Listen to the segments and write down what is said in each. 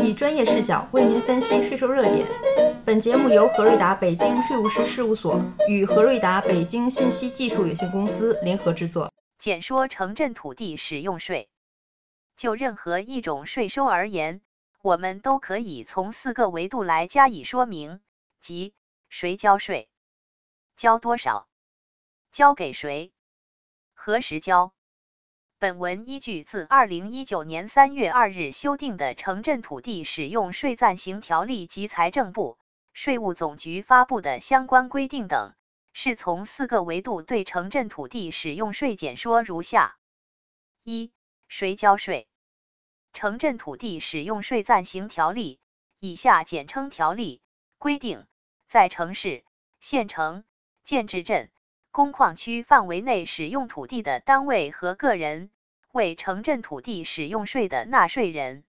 以专业视角为您分析税收热点。本节目由何瑞达北京税务师事务所与何瑞达北京信息技术有限公司联合制作。简说城镇土地使用税。就任何一种税收而言，我们都可以从四个维度来加以说明，即谁交税、交多少、交给谁、何时交。本文依据自二零一九年三月二日修订的《城镇土地使用税暂行条例》及财政部、税务总局发布的相关规定等，是从四个维度对城镇土地使用税简说如下：一、谁交税？《城镇土地使用税暂行条例》（以下简称条例）规定，在城市、县城、建制镇。工矿区范围内使用土地的单位和个人为城镇土地使用税的纳税人。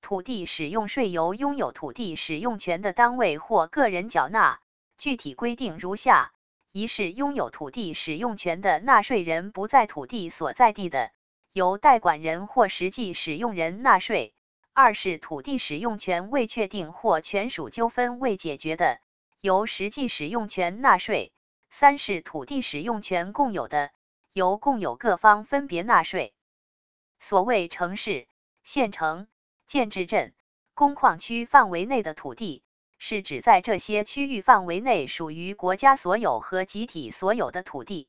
土地使用税由拥有土地使用权的单位或个人缴纳。具体规定如下：一是拥有土地使用权的纳税人不在土地所在地的，由代管人或实际使用人纳税；二是土地使用权未确定或权属纠纷未解决的，由实际使用权纳税。三是土地使用权共有的，由共有各方分别纳税。所谓城市、县城、建制镇、工矿区范围内的土地，是指在这些区域范围内属于国家所有和集体所有的土地。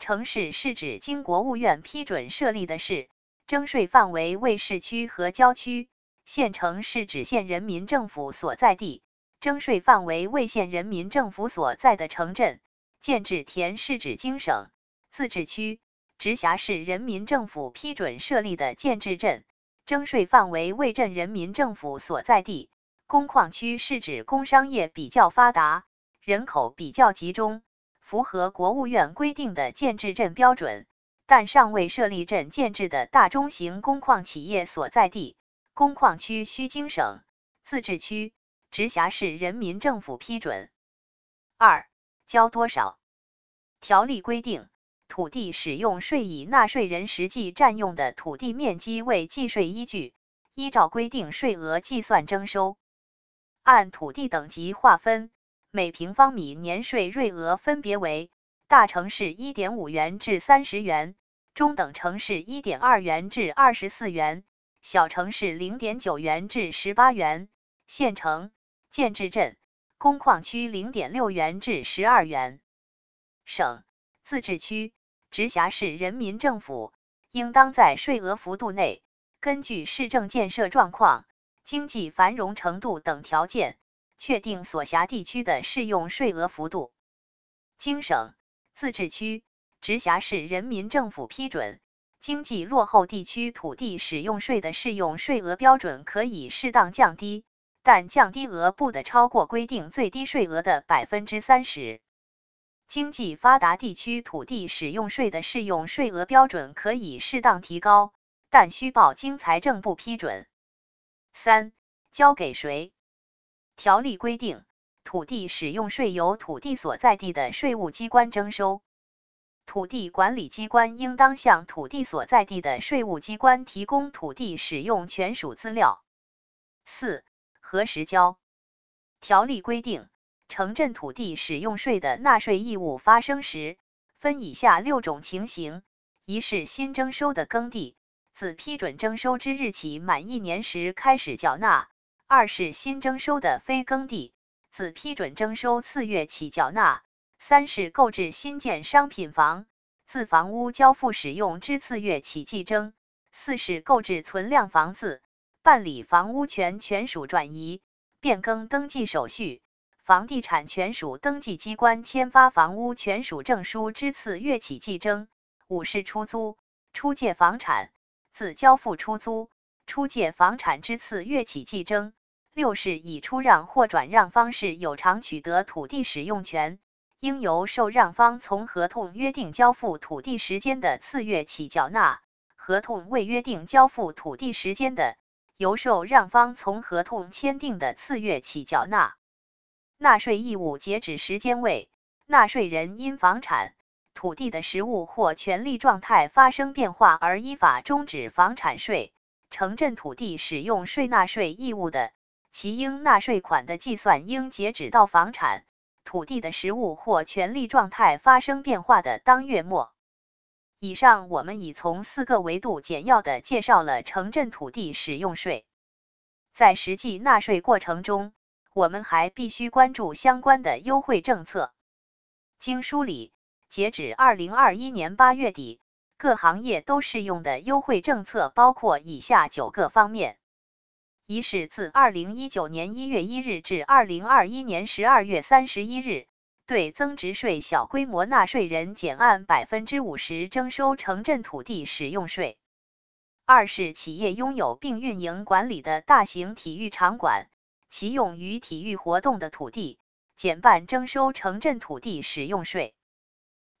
城市是指经国务院批准设立的市，征税范围为市区和郊区；县城是指县人民政府所在地，征税范围为县人民政府所在的城镇。建制田是指经省、自治区、直辖市人民政府批准设立的建制镇，征税范围为镇人民政府所在地。工矿区是指工商业比较发达、人口比较集中、符合国务院规定的建制镇标准，但尚未设立镇建制的大中型工矿企业所在地。工矿区需经省、自治区、直辖市人民政府批准。二交多少？条例规定，土地使用税以纳税人实际占用的土地面积为计税依据，依照规定税额计算征收。按土地等级划分，每平方米年税税额分别为：大城市一点五元至三十元，中等城市一点二元至二十四元，小城市零点九元至十八元，县城、建制镇。工矿区零点六元至十二元，省、自治区、直辖市人民政府应当在税额幅度内，根据市政建设状况、经济繁荣程度等条件，确定所辖地区的适用税额幅度。经省、自治区、直辖市人民政府批准，经济落后地区土地使用税的适用税额标准可以适当降低。但降低额不得超过规定最低税额的百分之三十。经济发达地区土地使用税的适用税额标准可以适当提高，但需报经财政部批准。三、交给谁？条例规定，土地使用税由土地所在地的税务机关征收，土地管理机关应当向土地所在地的税务机关提供土地使用权属资料。四。何时交？条例规定，城镇土地使用税的纳税义务发生时，分以下六种情形：一是新征收的耕地，自批准征收之日起满一年时开始缴纳；二是新征收的非耕地，自批准征收次月起缴纳；三是购置新建商品房，自房屋交付使用之次月起计征；四是购置存量房子。办理房屋权权属转移、变更登记手续，房地产权属登记机关签发房屋权属证书之次月起计征。五是出租、出借房产，自交付出租、出借房产之次月起计征。六是以出让或转让方式有偿取得土地使用权，应由受让方从合同约定交付土地时间的次月起缴纳；合同未约定交付土地时间的，由受让方从合同签订的次月起缴纳纳税义务截止时间为纳税人因房产、土地的实物或权利状态发生变化而依法终止房产税、城镇土地使用税纳税义务的，其应纳税款的计算应截止到房产、土地的实物或权利状态发生变化的当月末。以上我们已从四个维度简要的介绍了城镇土地使用税。在实际纳税过程中，我们还必须关注相关的优惠政策。经梳理，截止二零二一年八月底，各行业都适用的优惠政策包括以下九个方面：一是自二零一九年一月一日至二零二一年十二月三十一日，对增值税小规模纳税人减按百分之五十征收城镇土地使用税。二是企业拥有并运营管理的大型体育场馆，其用于体育活动的土地，减半征收城镇土地使用税。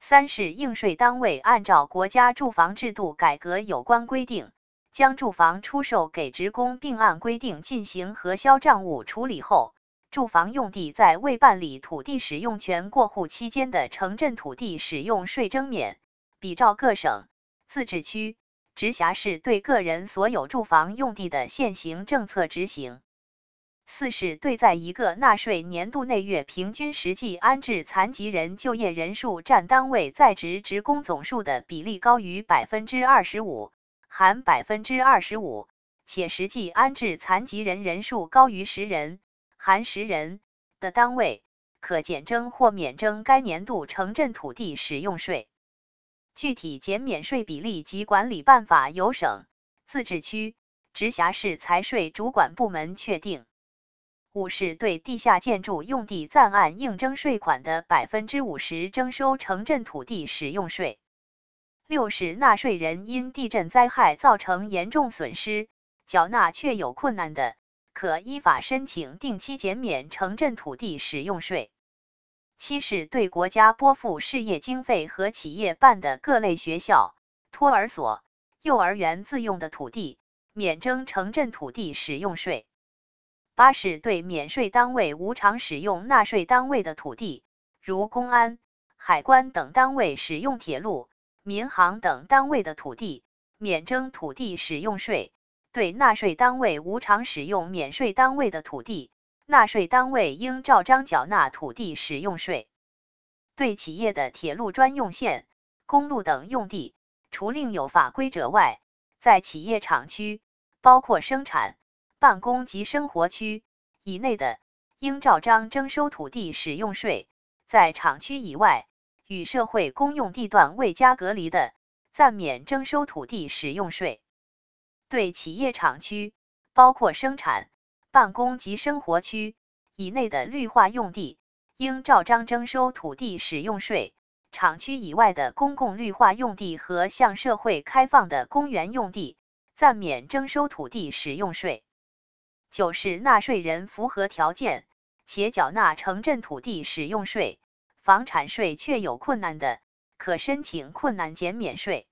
三是应税单位按照国家住房制度改革有关规定，将住房出售给职工，并按规定进行核销账务处理后，住房用地在未办理土地使用权过户期间的城镇土地使用税征免，比照各省、自治区。直辖市对个人所有住房用地的现行政策执行。四是对在一个纳税年度内月平均实际安置残疾人就业人数占单位在职职工总数的比例高于百分之二十五（含百分之二十五），且实际安置残疾人人数高于十人（含十人）的单位，可减征或免征该年度城镇土地使用税。具体减免税比例及管理办法由省、自治区、直辖市财税主管部门确定。五是对地下建筑用地暂按应征税款的百分之五十征收城镇土地使用税。六是纳税人因地震灾害造成严重损失，缴纳确有困难的，可依法申请定期减免城镇土地使用税。七是对国家拨付事业经费和企业办的各类学校、托儿所、幼儿园自用的土地，免征城镇土地使用税。八是对免税单位无偿使用纳税单位的土地，如公安、海关等单位使用铁路、民航等单位的土地，免征土地使用税。对纳税单位无偿使用免税单位的土地，纳税单位应照章缴纳土地使用税。对企业的铁路专用线、公路等用地，除另有法规者外，在企业厂区（包括生产、办公及生活区）以内的，应照章征收土地使用税；在厂区以外，与社会公用地段未加隔离的，暂免征收土地使用税。对企业厂区（包括生产、办公及生活区以内的绿化用地，应照章征收土地使用税；厂区以外的公共绿化用地和向社会开放的公园用地，暂免征收土地使用税。九是纳税人符合条件且缴纳城镇土地使用税、房产税确有困难的，可申请困难减免税。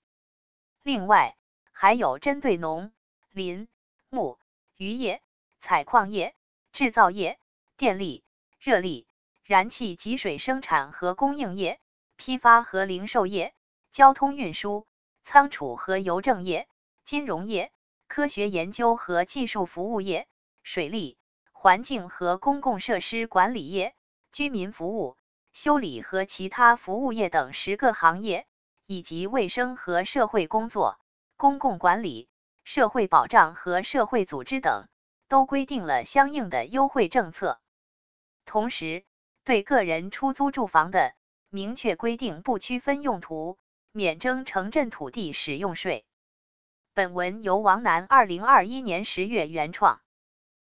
另外，还有针对农林牧渔业。采矿业、制造业、电力、热力、燃气及水生产和供应业、批发和零售业、交通运输、仓储和邮政业、金融业、科学研究和技术服务业、水利、环境和公共设施管理业、居民服务、修理和其他服务业等十个行业，以及卫生和社会工作、公共管理、社会保障和社会组织等。都规定了相应的优惠政策，同时对个人出租住房的明确规定不区分用途，免征城镇土地使用税。本文由王楠二零二一年十月原创。